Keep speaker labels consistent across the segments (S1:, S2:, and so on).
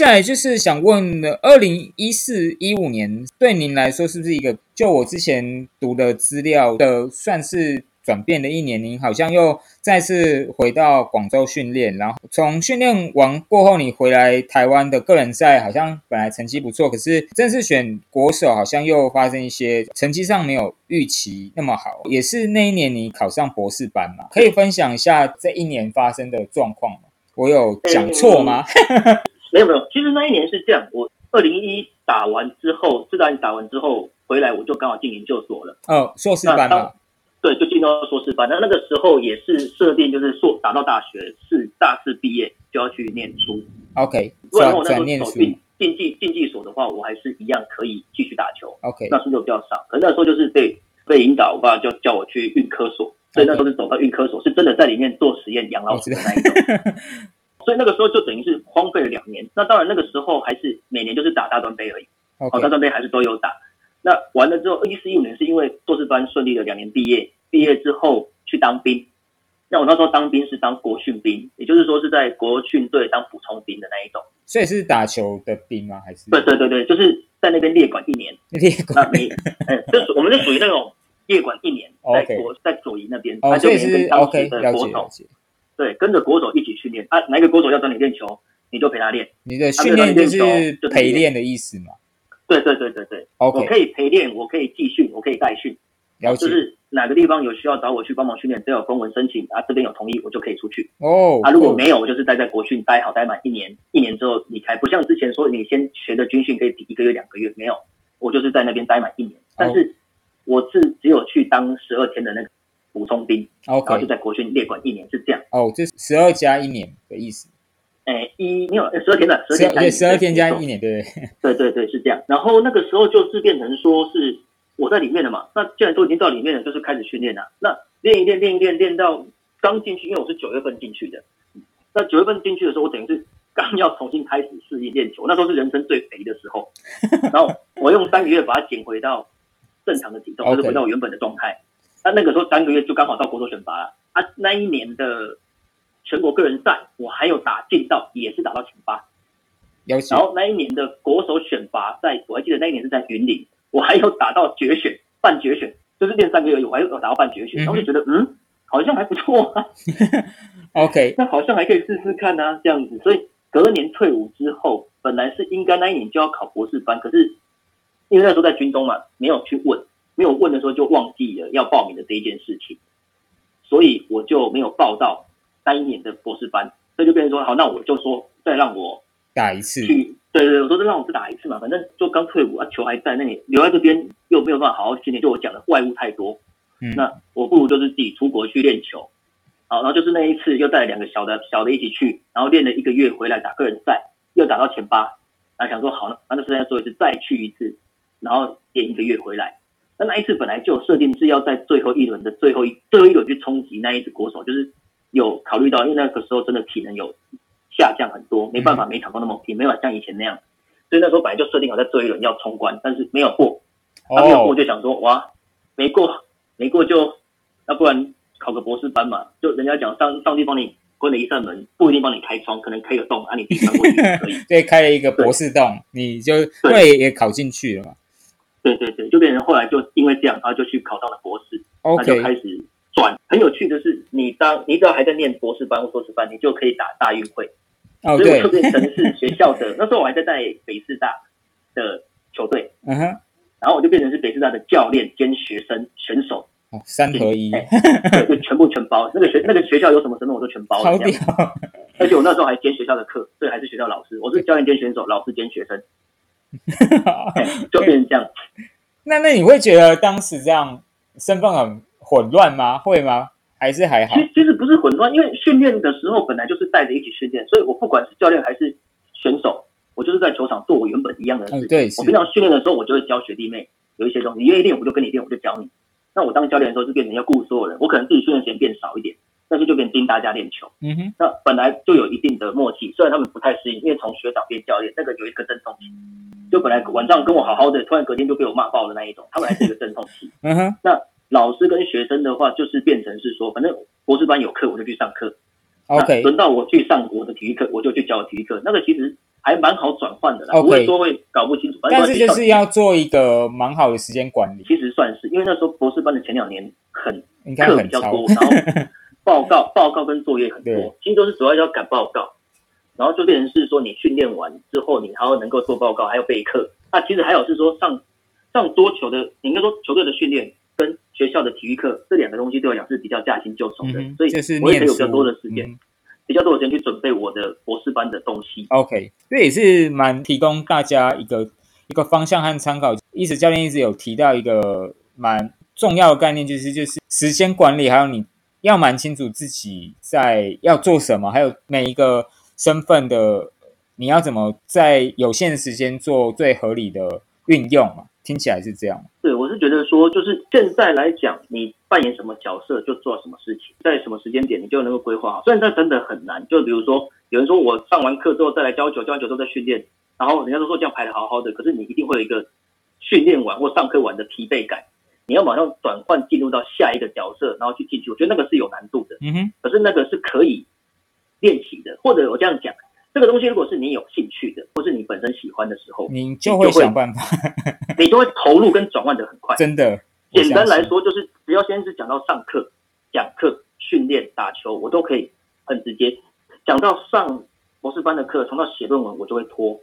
S1: 接下来就是想问，二零一四一五年对您来说是不是一个？就我之前读的资料的，算是。转变的一年，您好像又再次回到广州训练，然后从训练完过后，你回来台湾的个人赛，好像本来成绩不错，可是正式选国手，好像又发生一些成绩上没有预期那么好。也是那一年你考上博士班嘛？可以分享一下这一年发生的状况吗？我有讲错吗？
S2: 没有没有，其实那一年是这样，我二零一打完之后，自然打完之后回来，我就刚好进研究所了。
S1: 哦，硕士班嘛。
S2: 对，就进到硕士班。那那个时候也是设定，就是硕打到大学是大四毕业就要去念书。
S1: OK，
S2: 转转念书。竞技竞技所的话，我还是一样可以继续打球。
S1: OK，
S2: 那书就比较少。可那时候就是被被引导，我爸就叫我去运科所。所以那时候是走到运科所，是真的在里面做实验养老鼠的那一种。所以那个时候就等于是荒废了两年。那当然那个时候还是每年就是打大专杯而已。
S1: 哦，
S2: 大专杯还是都有打。那完了之后，一四一五年是因为硕士班顺利的两年毕业，毕业之后去当兵。那我那时候当兵是当国训兵，也就是说是在国训队当补充兵的那一种。
S1: 所以是打球的兵吗？还是？
S2: 对对对对，就是在那边列管一年。
S1: 列管？
S2: 那你，嗯，就我们是属于那种列管一年，在国在左营那边，
S1: 他，
S2: 就
S1: 是
S2: 当时的国手，对，跟着国手一起训练啊。哪一个国手要找你练球，你就陪他练。
S1: 你的训练就是陪练的意思嘛？
S2: 对对对对对，我可以陪练，我可以继训，我可以代训，就是哪个地方有需要找我去帮忙训练，只要有公文申请啊，这边有同意，我就可以出去。
S1: 哦，
S2: 啊，如果没有，我就是待在国训待好待满一年，一年之后离开，不像之前说你先学的军训可以抵一个月两个月，没有，我就是在那边待满一年，但是我是只有去当十二天的那个补充兵，然后就在国训列管一年，是这样。
S1: 哦，这是十二加一年的意思。
S2: 哎，一没有十二天的，十二
S1: 天十二天加一年，对
S2: 对对对是这样。然后那个时候就是变成说是我在里面的嘛，那既然都已经到里面了，就是开始训练了。那练一练，练一练，练到刚进去，因为我是九月份进去的。那九月份进去的时候，我等于是刚要重新开始适应练球，那时候是人生最肥的时候。然后我用三个月把它减回到正常的体重，就是回到我原本的状态。那那个时候三个月就刚好到国手选拔了啊，那一年的。全国个人赛，我还有打进到，也是打到前八。然后那一年的国手选拔赛，我还记得那一年是在云林，我还有打到决选，半决选，就是练三个月，我还有打到半决选。然后就觉得，嗯，好像还不错啊。
S1: OK，
S2: 那好像还可以试试看啊，这样子。所以隔年退伍之后，本来是应该那一年就要考博士班，可是因为那时候在军中嘛，没有去问，没有问的时候就忘记了要报名的这一件事情，所以我就没有报到。三一年的博士班，所以就变成说，好，那我就说再让我
S1: 打一次。
S2: 去，对对，我说再让我再打一次嘛，反正就刚退伍啊，球还在那里，留在这边又没有办法好好训练。就我讲的外物太多，
S1: 嗯，
S2: 那我不如就是自己出国去练球。好，然后就是那一次又带了两个小的小的一起去，然后练了一个月回来打个人赛，又打到前八，然后想说好了，那就现在做一次，再去一次，然后练一个月回来。那那一次本来就设定是要在最后一轮的最后一最后一轮去冲击那一只国手，就是。有考虑到，因为那个时候真的体能有下降很多，没办法每场都那么拼，没法像以前那样，所以那时候本来就设定好在最后一轮要冲关，但是没有过，他没有过就想说哇，没过没过就那不然考个博士班嘛，就人家讲上上帝帮你关了一扇门，不一定帮你开窗，可能开个洞啊，你自己穿过去可以，
S1: 对，开了一个博士洞，你就对。也考进去了嘛，
S2: 对对对，就变成后来就因为这样，然后就去考上了博士，
S1: 那
S2: 就开始。转很有趣的是，你当你只要还在念博士班或硕士班，你就可以打大运会。
S1: 哦，
S2: 所以我特别城市学校的 那时候我还在带北师大的球队，
S1: 嗯哼，
S2: 然后我就变成是北师大的教练兼学生选手，
S1: 哦，三合一，
S2: 对，就全部全包。那个学那个学校有什么身份我都全包，
S1: 好
S2: 屌！而且我那时候还兼学校的课，所以还是学校老师。我是教练兼选手，老师兼学生，就变成这样。
S1: 那那你会觉得当时这样身份很？混乱吗？会吗？还是还好？
S2: 其其实不是混乱，因为训练的时候本来就是带着一起训练，所以我不管是教练还是选手，我就是在球场做我原本一样的事。
S1: 对，
S2: 我平常训练的时候，我就会教学弟妹有一些东西，你愿意练我就跟你练，我就教你。那我当教练的时候就变成要顾所有人，我可能自己训练时间变少一点，但是就变盯大家练球。
S1: 嗯哼，
S2: 那本来就有一定的默契，虽然他们不太适应，因为从学长变教练，那个有一个阵痛期，就本来晚上跟我好好的，突然隔天就被我骂爆的那一种，他们还是一个阵痛期。
S1: 嗯哼，
S2: 那。老师跟学生的话，就是变成是说，反正博士班有课，我就去上课。
S1: OK，
S2: 轮到我去上我的体育课，我就去教体育课。那个其实还蛮好转换的啦不会说会搞不清楚。反正
S1: 但是就是要做一个蛮好的时间管理，
S2: 其实算是，因为那时候博士班的前两年很。课比较多，然后报告报告跟作业很多，其实都是主要要赶报告，然后就变成是说你训练完之后，你还要能够做报告，还要备课。那其实还有是说上上桌球的，你应该说球队的训练跟学校的体育课这两个东西对我来讲是比较驾轻就熟的，
S1: 嗯，
S2: 所以
S1: 就是
S2: 我也可以有比较多的时间，
S1: 嗯
S2: 比较多的时间去准备我的博士班的东西。
S1: OK，这也是蛮提供大家一个一个方向和参考。一直教练一直有提到一个蛮重要的概念，就是就是时间管理，还有你要蛮清楚自己在要做什么，还有每一个身份的你要怎么在有限的时间做最合理的运用嘛？听起来是这样。
S2: 对，我是觉得说，就是现在来讲，你扮演什么角色就做什么事情，在什么时间点你就能够规划好。虽然这真的很难，就比如说有人说我上完课之后再来教球，教完球之后再训练，然后人家都说这样排的好好的，可是你一定会有一个训练完或上课完的疲惫感，你要马上转换进入到下一个角色，然后去进去，我觉得那个是有难度的。
S1: 嗯哼，
S2: 可是那个是可以练习的，或者我这样讲，这个东西如果是你有兴趣的，或是你本身喜欢的时候，
S1: 你就会想办法，
S2: 你就会投入跟转换的很快。
S1: 真的。
S2: 简单来说，就是只要先是讲到上课、讲课、训练、打球，我都可以很直接。讲到上博士班的课，从到写论文，我就会拖。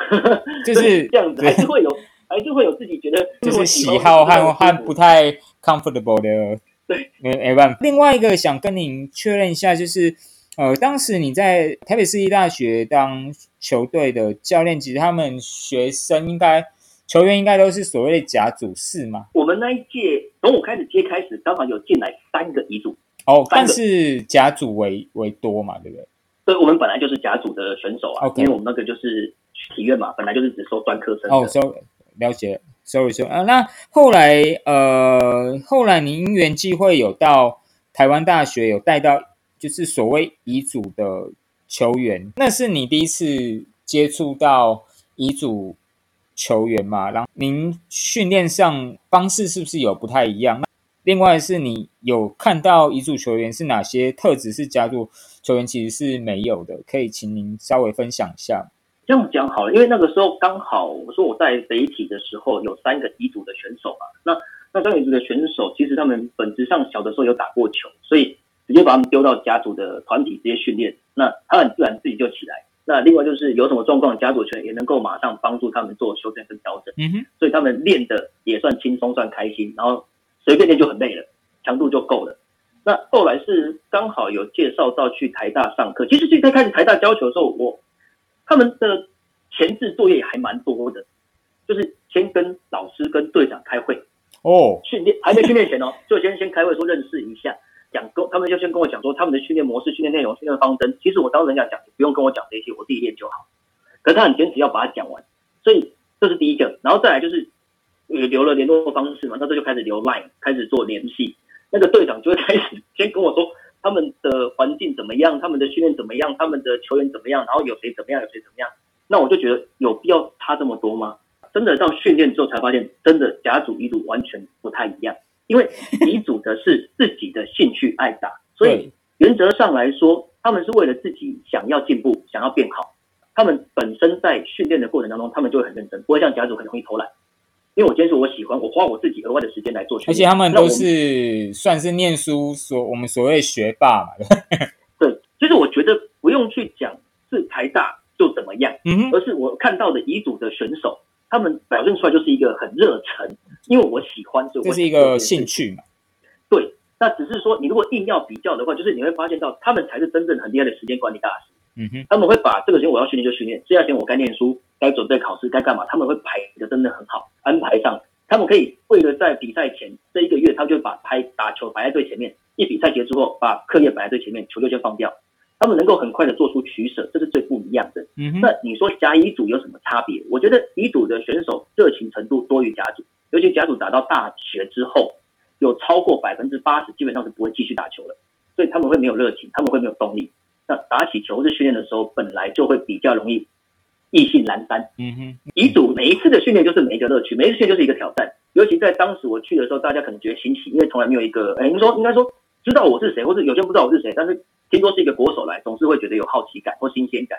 S1: 就是
S2: 这样子，还是会有，还是会有自己觉得
S1: 就是喜好和和不太 comfortable 的，
S2: 对，
S1: 没没办法。另外一个想跟您确认一下，就是呃，当时你在台北市立大学当球队的教练，其实他们学生应该球员应该都是所谓的甲组四嘛？
S2: 我们那一届从我开始接开始，刚好有进来三个乙组，
S1: 哦，但是甲组为为多嘛，对不对？
S2: 所以我们本来就是甲组的选手啊因为我们那个就是体院嘛，本来就是只收专科生。
S1: 哦，收了解，sorry sorry 啊，那后来呃，后来您因缘际会有到台湾大学有带到就是所谓乙组的球员，那是你第一次接触到乙组球员嘛？然后您训练上方式是不是有不太一样？那另外是你有看到乙组球员是哪些特质是加入球员其实是没有的，可以请您稍微分享一下。
S2: 这样讲好了，因为那个时候刚好我说我在北体的时候有三个乙组的选手嘛，那那三个乙组的选手其实他们本质上小的时候有打过球，所以直接把他们丢到甲组的团体直接训练，那他很自然自己就起来。那另外就是有什么状况，甲组群也能够马上帮助他们做修正跟调整，
S1: 嗯哼，
S2: 所以他们练的也算轻松，算开心，然后随便练就很累了，强度就够了。那后来是刚好有介绍到去台大上课，其实最开始台大教球的时候，我他们的前置作业也还蛮多的，就是先跟老师跟队长开会
S1: 哦，
S2: 训练，还没训练前哦，就先先开会说认识一下，讲跟他们就先跟我讲说他们的训练模式、训练内容、训练方针。其实我当人家讲，不用跟我讲这些，我自己练就好。可是他很坚持要把它讲完，所以这是第一个，然后再来就是也留了联络方式嘛，那这就开始留 line，开始做联系。那个队长就会开始先跟我说他们的环境怎么样，他们的训练怎么样，他们的球员怎么样，然后有谁怎么样，有谁怎么样。那我就觉得有必要差这么多吗？真的到训练之后才发现，真的甲组乙组完全不太一样。因为乙组的是自己的兴趣爱打，所以原则上来说，他们是为了自己想要进步、想要变好。他们本身在训练的过程当中，他们就会很认真，不会像甲组很容易偷懒。因为我坚持我喜欢，我花我自己额外的时间来做，
S1: 而且他们都是算是念书所我们所谓学霸嘛，
S2: 对，就是我觉得不用去讲是台大就怎么样，
S1: 嗯，
S2: 而是我看到的乙组的选手，他们表现出来就是一个很热忱，因为我喜欢，所以
S1: 这是一个兴。趣嘛，
S2: 对，那只是说你如果硬要比较的话，就是你会发现到他们才是真正很厉害的时间管理大师。
S1: 嗯哼，
S2: 他们会把这个时间我要训练就训练，这段时间我该念书、该准备考试、该干嘛，他们会排的真的很好，安排上。他们可以为了在比赛前这一个月，他们就把拍打球摆在最前面，一比赛结束后把课业摆在最前面，球就先放掉。他们能够很快的做出取舍，这是最不一样的。
S1: 嗯哼，
S2: 那你说甲乙组有什么差别？我觉得乙组的选手热情程度多于甲组，尤其甲组打到大学之后，有超过百分之八十基本上是不会继续打球了，所以他们会没有热情，他们会没有动力。那打起球或是训练的时候，本来就会比较容易意兴阑珊。
S1: 嗯哼，
S2: 乙组每一次的训练就是每一个乐趣，每一次训练就是一个挑战。尤其在当时我去的时候，大家可能觉得新奇，因为从来没有一个，哎，你说应该说知道我是谁，或者有些人不知道我是谁，但是听说是一个国手来，总是会觉得有好奇感或新鲜感。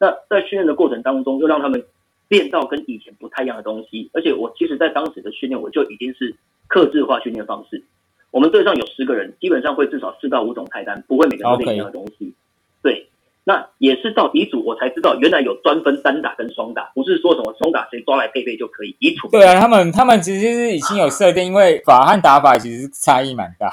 S2: 那在训练的过程当中，又让他们练到跟以前不太一样的东西。而且我其实，在当时的训练，我就已经是克制化训练方式。我们队上有十个人，基本上会至少四到五种菜单，不会每个人都练一样的东西。对，那也是到底组我才知道，原来有专分单打跟双打，不是说什么双打谁抓来配备就可以。乙组
S1: 对啊，他们他们其实是已经有设定，因为法和打法其实差异蛮大。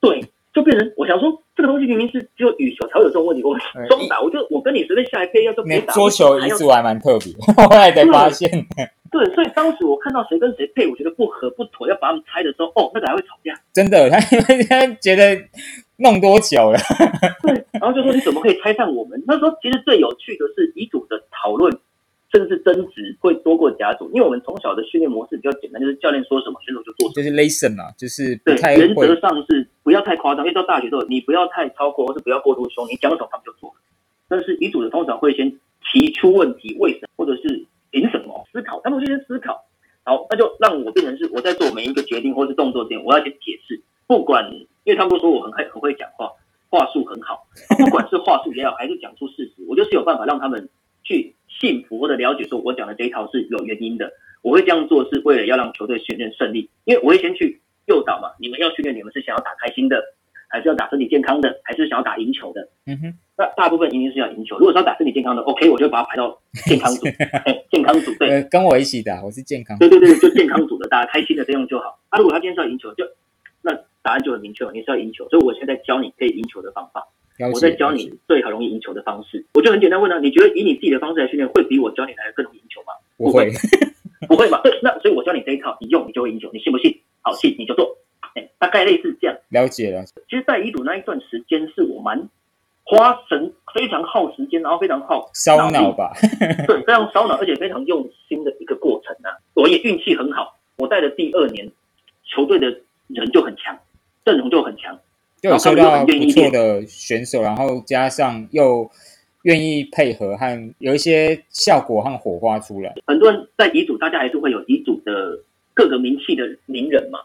S2: 对，就变成我想说，这个东西明明是只有羽球才有这种问题，我 双打，我就我跟你随便下来配，要就别打。
S1: 桌球乙组还蛮特别，后来才发现。
S2: 对，所以当时我看到谁跟谁配，我觉得不合不妥，要把他们拆的时候，哦，那个还会吵架。
S1: 真的，他因为他觉得弄多久了。
S2: 对，然后就说你怎么可以拆散我们？那时候其实最有趣的是乙组的讨论，甚至争执会多过甲组，因为我们从小的训练模式比较简单，就是教练说什么选手就做什么，
S1: 就是 listen 嘛，就是
S2: 对，原则上是不要太夸张，因为到大学之后你不要太超过，或是不要过度凶，你讲什么他们就做。但是乙组的通常会先提出问题，为什么，或者是。凭什么思考？他们就先思考，好，那就让我变成是我在做每一个决定或是动作之前，我要先解释。不管，因为他们都说我很会很会讲话，话术很好，不管是话术也好，还是讲出事实，我就是有办法让他们去信服或者了解，说我讲的这一套是有原因的。我会这样做是为了要让球队训练顺利，因为我会先去诱导嘛，你们要训练，你们是想要打开心的。还是要打身体健康的，还是想要打赢球的？嗯哼，那大部分一定是要赢球。如果是要打身体健康的，OK，我就把它排到 健康组。健康组对，
S1: 跟我一起打，我是健康。
S2: 对对对，就健康组的，大家开心的这样就好。那如果他今天是要赢球，就那答案就很明确了，你是要赢球。所以我现在教你可以赢球的方法，我在教你最好容易赢球的方式。我就很简单问他，你觉得以你自己的方式来训练，会比我教你来的更容易赢球吗？
S1: 不会，
S2: 不会嘛？对，那所以我教你这一套，你用你就会赢球，你信不信？好，信你就做。哎，大概类似这样。
S1: 了解了。
S2: 其实，在一组那一段时间，是我蛮花神、非常耗时间，然后非常耗
S1: 烧脑吧。
S2: 对，非常烧脑，而且非常用心的一个过程啊。我也运气很好，我带的第二年，球队的人就很强，阵容就很强，
S1: 就有收到不错的选手，然后加上又愿意配合和有一些效果和火花出来。
S2: 很多人在乙组，大家还是会有乙组的各个名气的名人嘛。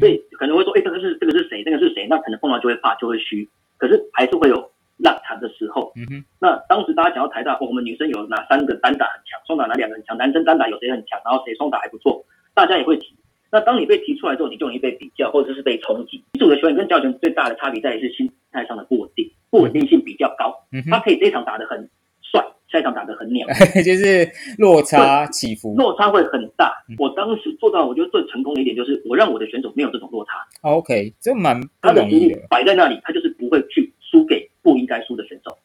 S2: 所以可能会说，哎，这个是这个是谁？这个是谁？那可能碰到就会怕，就会虚。可是还是会有烂场的时候。嗯哼。那当时大家讲到台大，我们女生有哪三个单打很强，双打哪两个很强？男生单打有谁很强？然后谁双打还不错？大家也会提。那当你被提出来之后，你就容易被比较，或者是被冲击。一组的球员跟教练最大的差别在于是心态上的不稳定，不稳定性比较高。嗯他可以这场打得很帅。下一场打得很鸟，
S1: 就是落差起伏，
S2: 落差会很大。我当时做到，我觉得最成功的一点就是，我让我的选手没有这种落差。
S1: OK，这蛮他的
S2: 实力摆在那里，他就是不会去输给不应该输的选手。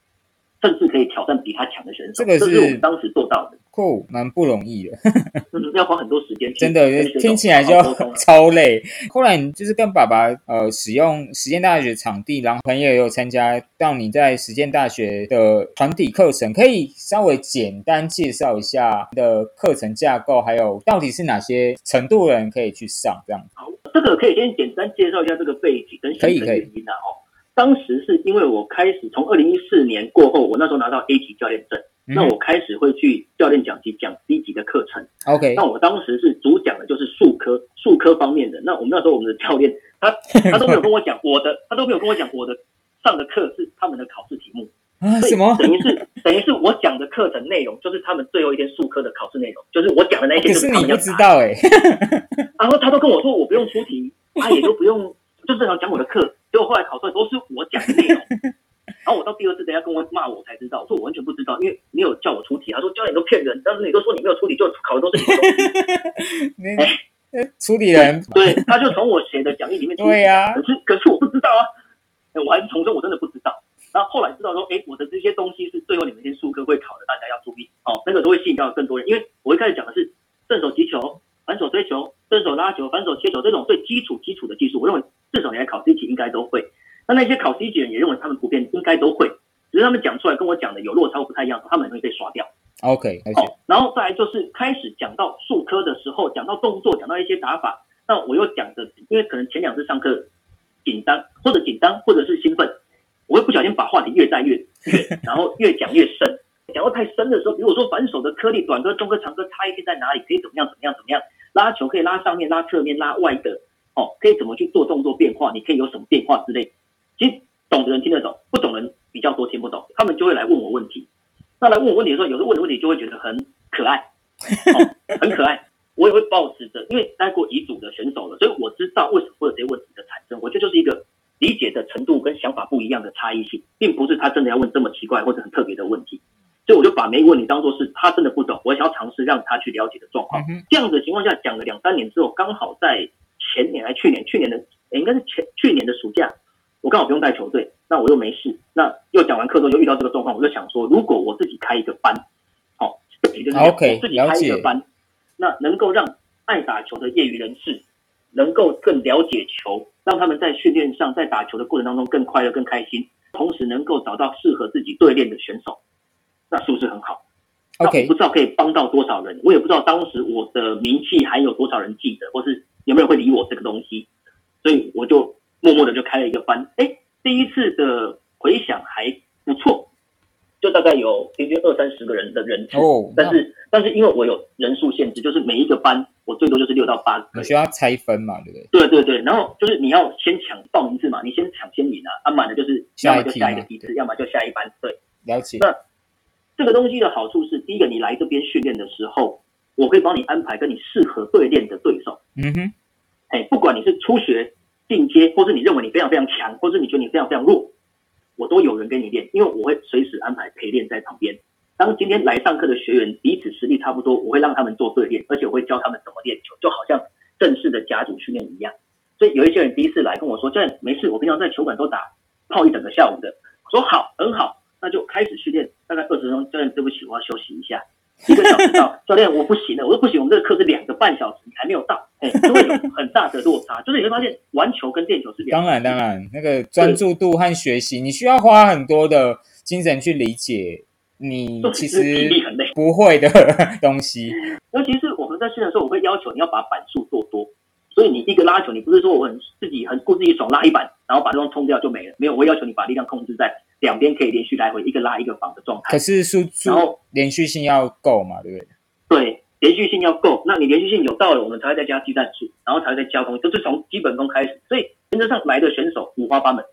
S2: 甚至可以挑战比他强的选手，这个是我们当时做到的，
S1: 酷，蛮不容易的，
S2: 要花很多时间，
S1: 真的听起来就超累。后来你就是跟爸爸呃使用实践大学场地，然后朋友也有参加，到你在实践大学的团体课程，可以稍微简单介绍一下的课程架构，还有到底是哪些程度的人可以去上这样。
S2: 好，这个可以先简单介绍一下这个背景跟可以可以。当时是因为我开始从二零一四年过后，我那时候拿到 A 级教练证，那我开始会去教练讲级讲 C 级的课程。
S1: OK，
S2: 那我当时是主讲的就是数科数科方面的。那我们那时候我们的教练他 他都没有跟我讲我的，他都没有跟我讲我的上的课是他们的考试题目
S1: 啊？什么？
S2: 等于是等于是我讲的课程内容就是他们最后一天数科的考试内容，就是我讲的那些。可
S1: 是你不知道哎。
S2: 然后他都跟我说我不用出题，他也都不用，就正常讲我的课。结果后来考出来都是我讲的内容，然后我到第二次等下跟我骂我才知道，我说我完全不知道，因为你有叫我出题。他说教练都骗人，当时你都说你没有出题，就考的都是你的东西。
S1: 哎，出题人，
S2: 对，他就从我写的讲义里面出
S1: 对呀，
S2: 可是可是我不知道啊，我还是重申我真的不知道。然后后来知道说，哎，我的这些东西是最后你们先数科会考的，大家要注意哦，那个都会吸引到更多人，因为我一开始讲的是正手击球、反手追球、正手拉球、反手切球这种最基础基础的技术，我认为。至少你来考 C 级应该都会，那那些考 C 级人也认为他们普遍应该都会，只是他们讲出来跟我讲的有落差或不太一样，他们很容易被刷掉。
S1: OK，
S2: 好，然后再来就是开始讲到数科的时候，讲到动作，讲到一些打法，那我又讲的，因为可能前两次上课紧张或者紧张或者是兴奋，我会不小心把话题越带越远，然后越讲越深，讲到太深的时候，比如说反手的颗粒，短颗、中颗、长颗差异性在哪里，可以怎么样怎么样怎么样，拉球可以拉上面、拉侧面、拉外的。哦，可以怎么去做动作变化？你可以有什么变化之类？其实懂的人听得懂，不懂人比较多听不懂，他们就会来问我问题。那来问我问题的时候，有时候问的问题就会觉得很可爱，哦、很可爱。我也会保持着，因为待过乙组的选手了，所以我知道为什么会有这些问题的产生。我觉得就是一个理解的程度跟想法不一样的差异性，并不是他真的要问这么奇怪或者很特别的问题。所以我就把每一个问题当做是他真的不懂，我想要尝试让他去了解的状况。这样子的情况下，讲了两三年之后，刚好在前年还去年，去年的应该是前去年的暑假，我刚好不用带球队，那我又没事，那又讲完课之后又遇到这个状况，我就想说，如果我自己开一个班，好，也就是自己开一个班。那能够让爱打球的业余人士能够更了解球，让他们在训练上，在打球的过程当中更快乐、更开心，同时能够找到适合自己对练的选手，那是不是很好
S1: ？OK，
S2: 不知道可以帮到多少人，我也不知道当时我的名气还有多少人记得，或是有没有人会理我这个东西，所以我就默默的就开了一个班。哎，第一次的回响还不错。就大概有平均二三十个人的人次，但是但是因为我有人数限制，就是每一个班我最多就是六到八个。
S1: 你需要拆分嘛，对不
S2: 对？对对对，然后就是你要先抢报名字嘛，你先抢先赢啊，啊满的就是要么就下一个梯次，要么就下一班。对，
S1: 了解。
S2: 那这个东西的好处是，第一个你来这边训练的时候，我可以帮你安排跟你适合对练的对手。
S1: 嗯哼，
S2: 哎，不管你是初学、进阶，或是你认为你非常非常强，或是你觉得你非常非常弱。我都有人跟你练，因为我会随时安排陪练在旁边。当今天来上课的学员彼此实力差不多，我会让他们做对练，而且我会教他们怎么练球，就好像正式的甲组训练一样。所以有一些人第一次来跟我说：“教练没事，我平常在球馆都打泡一整个下午的。”我说：“好，很好，那就开始训练，大概二十分钟。”教练，对不起，我要休息一下。一个小时到，教练我不行了，我说不行，我们这个课是两个半小时，你还没有到，哎，就会有很大的落差。就是你会发现，玩球跟练球是两。
S1: 当然，当然，那个专注度和学习，你需要花很多的精神去理解你其实不会的 东西。
S2: 尤其是我们在训练的时候，我会要求你要把板数做多。所以你一个拉球，你不是说我很自己很顾自己爽拉一板，然后把对方冲掉就没了。没有，我会要求你把力量控制在。两边可以连续来回，一个拉一个防的状态。
S1: 可是输出，然后连续性要够嘛，对不对？
S2: 对，连续性要够。那你连续性有到了，我们才会再加技战术，然后才会再加工，就是从基本功开始。所以原则上来的选手五花八门，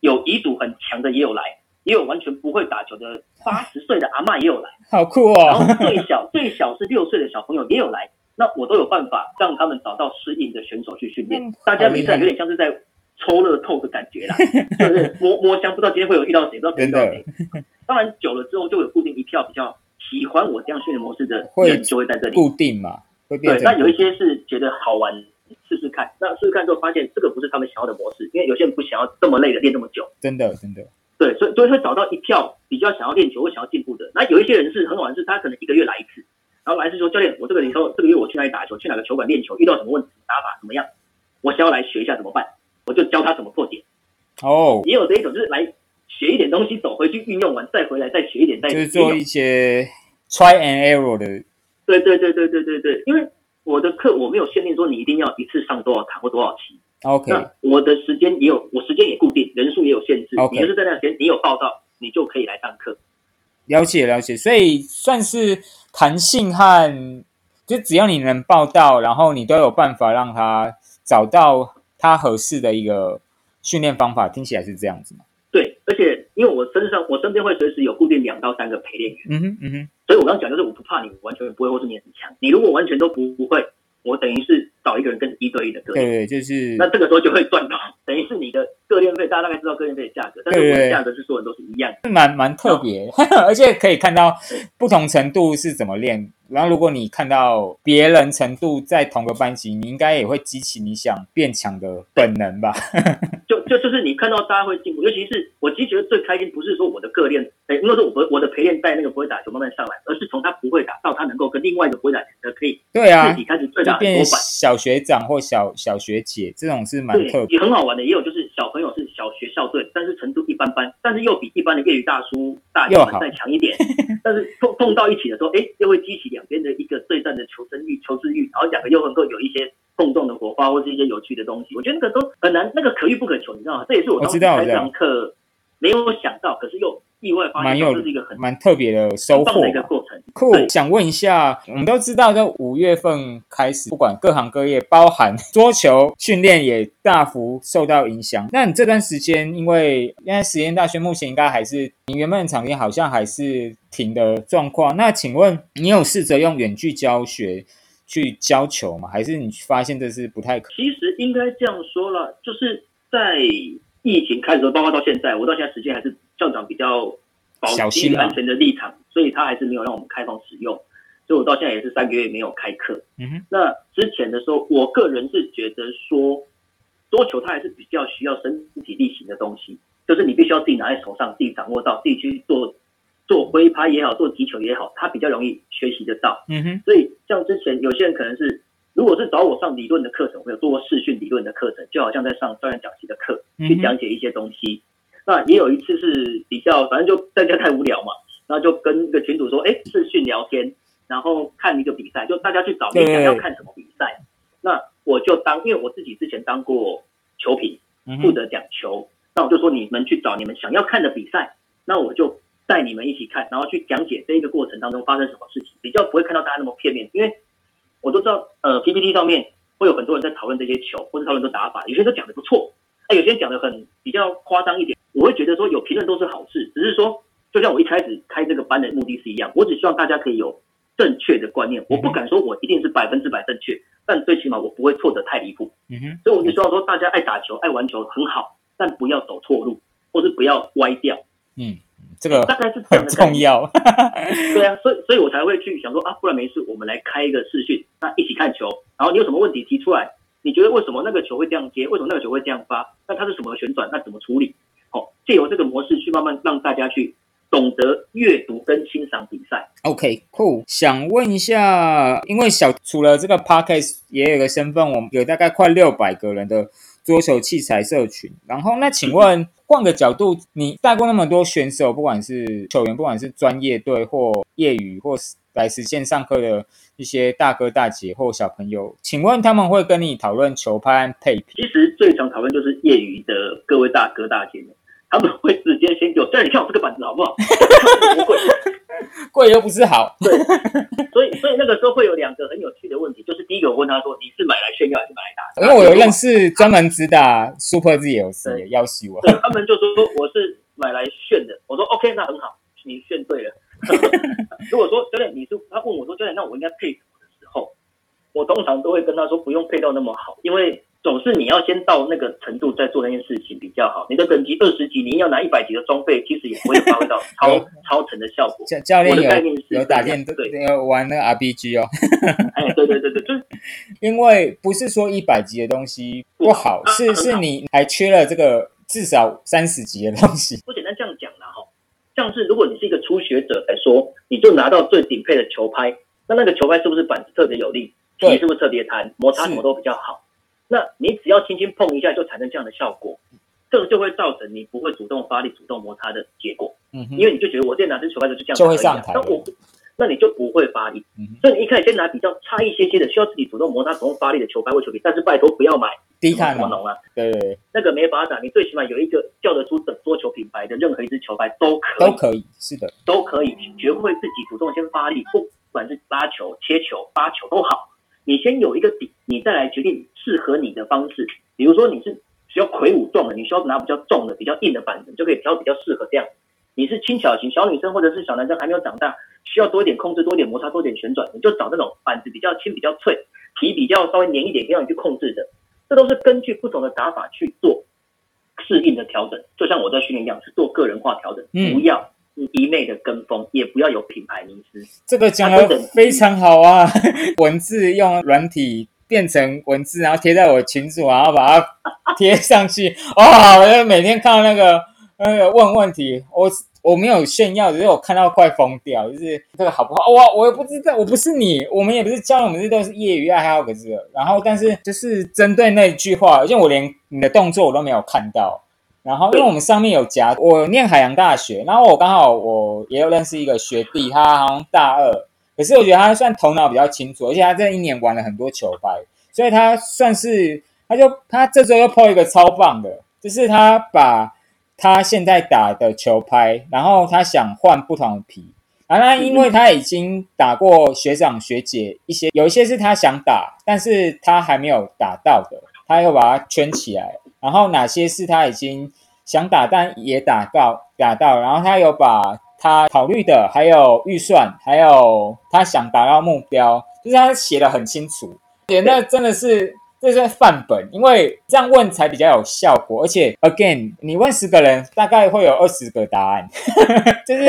S2: 有遗嘱很强的也有来，也有完全不会打球的八十岁的阿妈也有来，
S1: 好酷哦。
S2: 然后最小最小是六岁的小朋友也有来，那我都有办法让他们找到适应的选手去训练。大家比赛有点像是在。抽乐透的感觉啦，就是摸摸箱，不知道今天会有遇到谁，不知道遇到谁。当然久了之后，就有固定一票比较喜欢我这样训练模式的人，就会在这里
S1: 固定嘛。
S2: 对，那有一些是觉得好玩，试试看。那试试看之后，发现这个不是他们想要的模式，因为有些人不想要这么累的练这么久。
S1: 真的，真的。
S2: 对，所以就会找到一票比较想要练球或想要进步的。那有一些人是很好玩，是他可能一个月来一次，然后来一次说教练，我这个以后这个月我去哪里打球，去哪个球馆练球，遇到什么问题，打法怎么样，我想要来学一下怎么办。我就教他怎么破解，
S1: 哦，
S2: 也有这一种，就是来学一点东西，走回去运用完再回来再学一点，再
S1: 就是做一些 try and error 的。
S2: 对对对对对对对，因为我的课我没有限定说你一定要一次上多少堂或多少期
S1: ，OK。
S2: 那我的时间也有，我时间也固定，人数也有限制。你就是在那时间你有报到，你就可以来上课。
S1: 了解了解，所以算是弹性和，就只要你能报到，然后你都有办法让他找到。他合适的一个训练方法听起来是这样子吗？
S2: 对，而且因为我身上我身边会随时有固定两到三个陪练员，
S1: 嗯哼嗯哼，
S2: 所以我刚刚讲就是我不怕你完全不会，或是你很强，你如果完全都不不会，我等于是找一个人跟一对一的个练，
S1: 对，就是
S2: 那这个时候就会赚到，等于是你的个练费，大家大概知道个练费的价格，但是我的价格是所有人都是一样的，
S1: 蛮蛮特别，而且可以看到不同程度是怎么练。然后，如果你看到别人程度在同个班级，你应该也会激起你想变强的本能吧？
S2: 就就就是你看到大家会进步，尤其是我其实觉得最开心，不是说我的个练，哎，因为说我我的陪练带那个不会打球慢慢上来，而是从他不会打到他能够跟另外一个不会打的可以
S1: 对啊，
S2: 自己开始对打
S1: 变小学长或小小学姐，这种是蛮特
S2: 也很好玩的。也有就是小朋友是小学校队，但是程度一般般，但是又比一般的业余大叔大家再强一点，但是碰碰到一起的时候，哎，又会激起两。边的一个对战的求生欲、求知欲，然后两个又能够有一些碰撞的火花，或是一些有趣的东西。我觉得那个都很难，那个可遇不可求，你知道吗？这也是我当时开这堂课没有想到，可是又意外发现这是一个很
S1: 蛮特别的收获
S2: 的一个过程。
S1: 酷，想问一下，我们都知道，在五月份开始，不管各行各业，包含 桌球训练也大幅受到影响。那你这段时间，因为现在实验大学目前应该还是你原本的场地好像还是停的状况。那请问你有试着用远距教学去教球吗？还是你发现这是不太可？
S2: 其实应该这样说了，就是在疫情开始，包括到现在，我到现在时间还是校长比较。保基于安全的立场，所以他还是没有让我们开放使用，所以我到现在也是三个月没有开课。嗯哼，那之前的时候，我个人是觉得说，桌球它还是比较需要身体力行的东西，就是你必须要自己拿在手上，自己掌握到，自己去做做挥拍也好，做击球也好，它比较容易学习得到。嗯哼，所以像之前有些人可能是，如果是找我上理论的课程，我有做过视讯理论的课程，就好像在上专业讲习的课，去讲解一些东西。那也有一次是比较，反正就大家太无聊嘛，然后就跟一个群主说，哎，视讯聊天，然后看一个比赛，就大家去找你想要看什么比赛。那我就当，因为我自己之前当过球评，负责讲球，那我就说你们去找你们想要看的比赛，那我就带你们一起看，然后去讲解这一个过程当中发生什么事情，比较不会看到大家那么片面，因为我都知道，呃，PPT 上面会有很多人在讨论这些球或者讨论这打法，有些都讲的不错，哎，有些人讲的很比较夸张一点。我会觉得说有评论都是好事，只是说就像我一开始开这个班的目的是一样，我只希望大家可以有正确的观念。我不敢说我一定是百分之百正确，但最起码我不会错得太离谱。嗯哼，所以我就希望说大家爱打球、爱玩球很好，但不要走错路，或是不要歪掉。
S1: 嗯，这个
S2: 大概是
S1: 很重要。
S2: 对啊，所以所以我才会去想说啊，不然没事，我们来开一个视讯，那一起看球，然后你有什么问题提出来，你觉得为什么那个球会这样接，为什么那个球会这样发，那它是什么旋转，那怎么处理？好借由这个模式去慢慢让大家去懂得阅读跟欣赏比赛。
S1: OK，cool。想问一下，因为小除了这个 podcast 也有个身份，我们有大概快六百个人的桌球器材社群。然后，那请问换个角度，你带过那么多选手，不管是球员，不管是专业队或业余，或是来实现上课的一些大哥大姐或小朋友，请问他们会跟你讨论球拍配比？
S2: 其实最常讨论就是业余的各位大哥大姐们。他们会直接先给我，这你看我这个板子好不好？不贵，
S1: 贵又不是好。
S2: 对，所以所以那个时候会有两个很有趣的问题，就是第一个我问他说：“你是买来炫耀还是买来打？”
S1: 因为我有认识专门只打 Super Z 游戏的，要求我。
S2: 他们就说我是买来炫的。我说 OK，那很好，你炫对了。如果说教练你是他问我说教练，那我应该配什么的时候，我通常都会跟他说不用配到那么好，因为。总是你要先到那个程度再做那件事情比较好。你的等级二十级，你要拿一百级的装备，其实也不会发挥到 超超成的效果。
S1: 教教练有有打电对有玩那个 RPG
S2: 哦。哎，对对对对，就是
S1: 因为不是说一百级的东西不好，是是你还缺了这个至少三十级的东西。
S2: 不简单这样讲了哈，像是如果你是一个初学者来说，你就拿到最顶配的球拍，那那个球拍是不是板子特别有力，皮是不是特别弹，摩擦什么都比较好？那你只要轻轻碰一下就产生这样的效果，这个就会造成你不会主动发力、主动摩擦的结果。嗯，因为你就觉得我这拿支球拍就是这样，
S1: 就会上台。
S2: 那我，那你就不会发力。所以你一开始先拿比较差一些些的，需要自己主动摩擦、主动发力的球拍或球皮，但是拜托不要买
S1: 低碳
S2: 的啊。
S1: 对，
S2: 那个没法打。你最起码有一个叫得出整桌球品牌的任何一支球拍都可
S1: 以，都可以，是的，
S2: 都可以学会自己主动先发力，不管是拉球、切球、发球都好。你先有一个底，你再来决定适合你的方式。比如说你是需要魁梧状的，你需要拿比较重的、比较硬的板子，就可以挑比较适合这样。你是轻巧型小女生或者是小男生还没有长大，需要多一点控制、多一点摩擦、多一点旋转，你就找那种板子比较轻、比较脆、皮比较稍微黏一点，可以让你去控制的。这都是根据不同的打法去做适应的调整。就像我在训练一样，是做个人化调整，不要。一昧的跟风，也不要有品牌名词。
S1: 这个讲的非常好啊！文字用软体变成文字，然后贴在我群组，然后把它 贴上去。哇！我就每天看到那个那个问问题，我我没有炫耀，只是我看到快疯掉。就是这个好不好？哇！我也不知道，我不是你，我们也不是教，我们这都是业余爱好，可是然后，但是就是针对那句话，因为我连你的动作我都没有看到。然后，因为我们上面有夹，我念海洋大学，然后我刚好我也有认识一个学弟，他好像大二，可是我觉得他算头脑比较清楚，而且他这一年玩了很多球拍，所以他算是，他就他这周又破一个超棒的，就是他把他现在打的球拍，然后他想换不同的皮，啊，那因为他已经打过学长学姐一些，有一些是他想打，但是他还没有打到的，他又把它圈起来。然后哪些是他已经想打但也打到打到，然后他有把他考虑的，还有预算，还有他想达到目标，就是他写的很清楚。对，那真的是。这是范本，因为这样问才比较有效果。而且，again，你问十个人，大概会有二十个答案，就是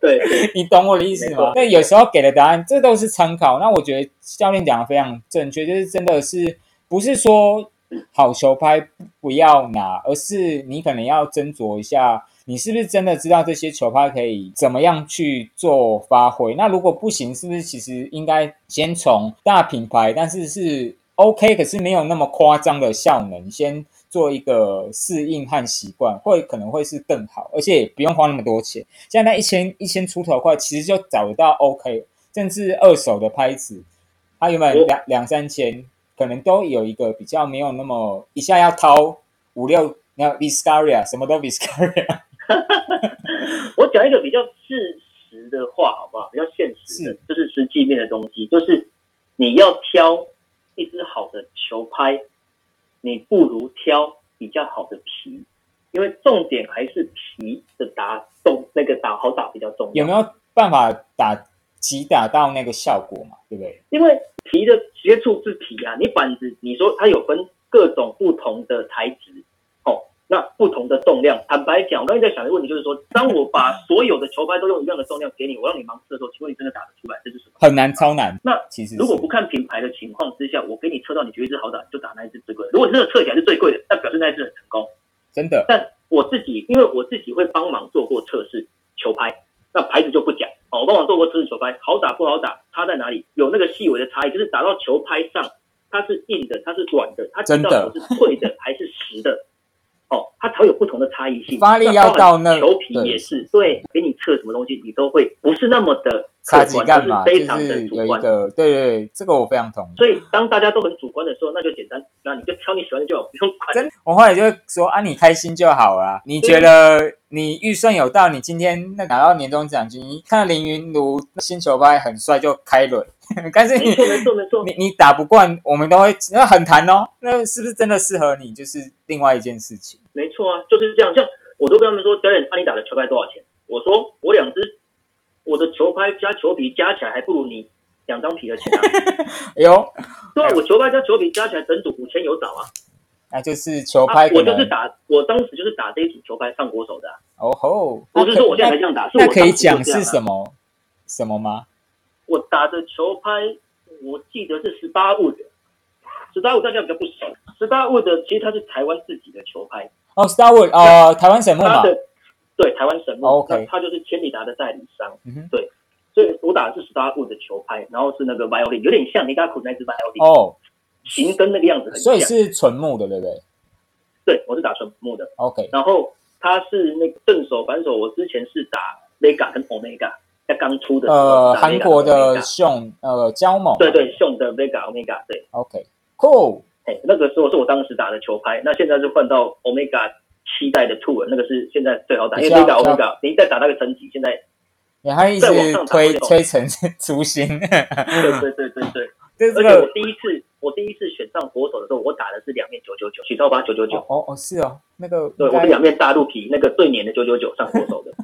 S2: 对，
S1: 你懂我的意思吗？那有时候给的答案，这都是参考。那我觉得教练讲的非常正确，就是真的是不是说好球拍不要拿，而是你可能要斟酌一下，你是不是真的知道这些球拍可以怎么样去做发挥？那如果不行，是不是其实应该先从大品牌，但是是。OK，可是没有那么夸张的效能，先做一个适应和习惯，会可能会是更好，而且也不用花那么多钱。现在一千一千出头块，其实就找得到 OK，甚至二手的拍子，它原本两两三千，可能都有一个比较没有那么一下要掏五六，那 Viscaria 什么都 Viscaria。
S2: 我讲一个比较事实的话，好不好？比较现实的，就是实际面的东西，就是你要挑。一支好的球拍，你不如挑比较好的皮，因为重点还是皮的打动那个打好打比较重要。
S1: 有没有办法打击打到那个效果嘛？对不对？
S2: 因为皮的接触是皮啊，你板子你说它有分各种不同的材质。哦那不同的重量，坦白讲，我刚才在想的问题就是说，当我把所有的球拍都用一样的重量给你，我让你盲测的时候，请问你真的打得出来？这是什么？
S1: 很难，超难。
S2: 那其实如果不看品牌的情况之下，我给你测到你觉得一支好打，就打那一只最贵。如果真的测起来是最贵的，那表示那一支很成功。
S1: 真的。
S2: 但我自己，因为我自己会帮忙做过测试球拍，那牌子就不讲哦。我帮我做过测试球拍，好打不好打，差在哪里？有那个细微的差异，就是打到球拍上，它是硬的，它是软的，它知道是脆的还是实的。哦，它才会有不同的差异性。
S1: 发力要到那，
S2: 球皮也是对，给你测什么东西，你都会不是那么的
S1: 客观，
S2: 就是非常的主观。
S1: 对对对，这个我非常同意。
S2: 所以当大家都很主观的时候，那就简单，那你就挑你喜欢的就好，不用管。
S1: 真，我后来就说啊，你开心就好了。你觉得你预算有到，你今天那拿到年终奖金，看到林云如新球拍很帅就开轮。但是
S2: 你
S1: 你你打不惯，我们都会那很谈哦。那是不是真的适合你？就是另外一件事情。
S2: 没错啊，就是这样。像我都跟他们说，教练，那你打的球拍多少钱？我说我两只，我的球拍加球皮加起来还不如你两张皮的钱啊。
S1: 有，
S2: 对啊，我球拍加球皮加起来整组五千有找啊。
S1: 那就是球拍，
S2: 我就是打，我当时就是打这一组球拍上国手的。
S1: 哦吼，
S2: 不是说我现在才这样打，
S1: 那可以讲是什么什么吗？
S2: 我打的球拍，我记得是十八物的，十八物大家比较不熟。十八物的其实它是台湾自己的球拍
S1: 哦，Star Wood 哦，台湾神木嘛，
S2: 对，台湾神木
S1: ，OK，
S2: 它就是千里达的代理商，对，所以我打的是 Starwood 的球拍，然后是那个 Violin，有点像尼加库那只 Violin 哦，形跟那个样子很
S1: 像，所以是纯木的，对不对？
S2: 对，我是打纯木的
S1: ，OK，
S2: 然后他是那个正手反手，我之前是打 Vega 跟 Omega。在刚出的
S1: 呃，韩国的熊呃焦某，
S2: 对对，熊的 Vega Omega 对
S1: ，OK，Cool，
S2: 哎，那个时候是我当时打的球拍，那现在就换到 Omega 七代的 Two，那个是现在最好打，因为 Vega Omega 你再打那个层级，现在
S1: 你还一直推推成雏形，
S2: 对对对对对，而且我第一次我第一次选上国手的时候，我打的是两面九九九，许超八九九九，
S1: 哦哦是哦，那个
S2: 对我是两面大肚皮，那个对年的九九九上国手的。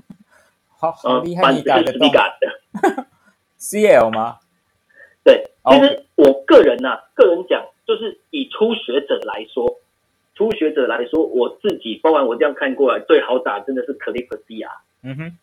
S1: 好厉害！你打的。
S2: C
S1: L 吗？
S2: 对，其实我个人呐，个人讲，就是以初学者来说，初学者来说，我自己包完我这样看过来，最好打真的是 Clip C R。嗯哼，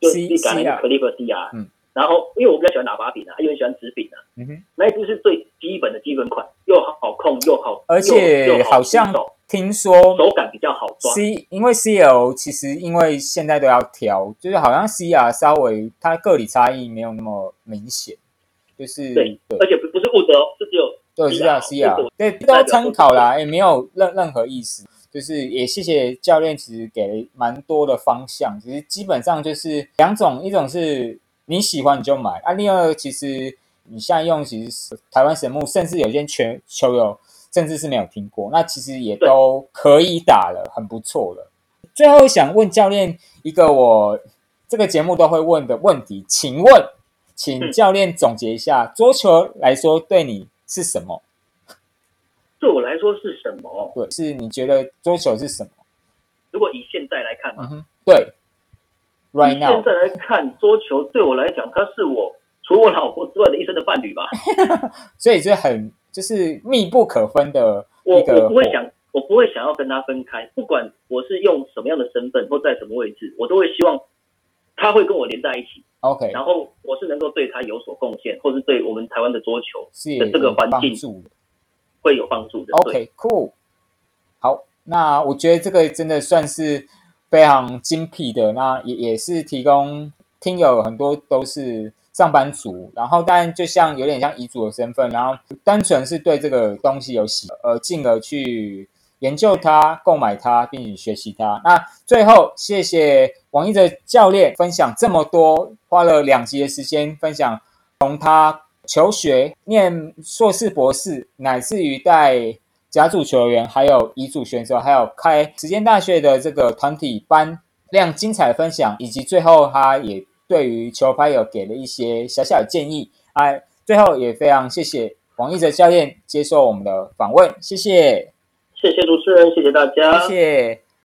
S2: 就 C R Clip C R。嗯，然后因为我比较喜欢喇叭柄啊，因为喜欢直柄啊。嗯哼，那一支是最基本的基本款，又好控又好，
S1: 而且好像。听说
S2: 手感比较好抓
S1: ，C 因为 C L 其实因为现在都要调，就是好像 C R 稍微它个体差异没有那么明显，就是
S2: 对，而且不不是物德哦，是只有
S1: 对是啊是啊对都参考啦，也没有任任何意思，就是也谢谢教练，其实给了蛮多的方向，其实基本上就是两种，一种是你喜欢你就买啊，另外其实你现在用其实台湾神木，甚至有些全球友。甚至是没有听过，那其实也都可以打了，很不错了。最后想问教练一个我这个节目都会问的问题。请问，请教练总结一下，桌球来说对你是什么？
S2: 对我来说是什么？
S1: 对，是你觉得桌球是什么？
S2: 如果以现在来看嘛，
S1: 嗯哼，对，right now，
S2: 现在来看，桌球对我来讲，它是我除我老婆之外的一生的伴侣吧。
S1: 所以就很就是密不可分的
S2: 我
S1: 一个伙
S2: 我不会想，我不会想要跟他分开，不管我是用什么样的身份或在什么位置，我都会希望他会跟我连在一起
S1: ，OK，
S2: 然后我是能够对他有所贡献，或是对我们台湾的桌球
S1: 是
S2: 的这个
S1: 有
S2: 环境
S1: 帮助的。
S2: 会有帮助的。
S1: OK，cool。好，那我觉得这个真的算是非常精辟的，那也也是提供听友很多都是上班族，然后但就像有点像遗嘱的身份，然后单纯是对这个东西有喜，呃，进而去研究它、购买它，并且学习它。那最后，谢谢王一哲教练分享这么多，花了两集的时间分享从他求学、念硕士、博士，乃至于带甲组球员，还有乙组选手，还有开实践大学的这个团体班，这样精彩的分享，以及最后他也对于球拍有给了一些小小的建议。哎，最后也非常谢谢王一哲教练接受我们的访问，谢谢，
S2: 谢谢主持人，谢谢大家，
S1: 谢谢。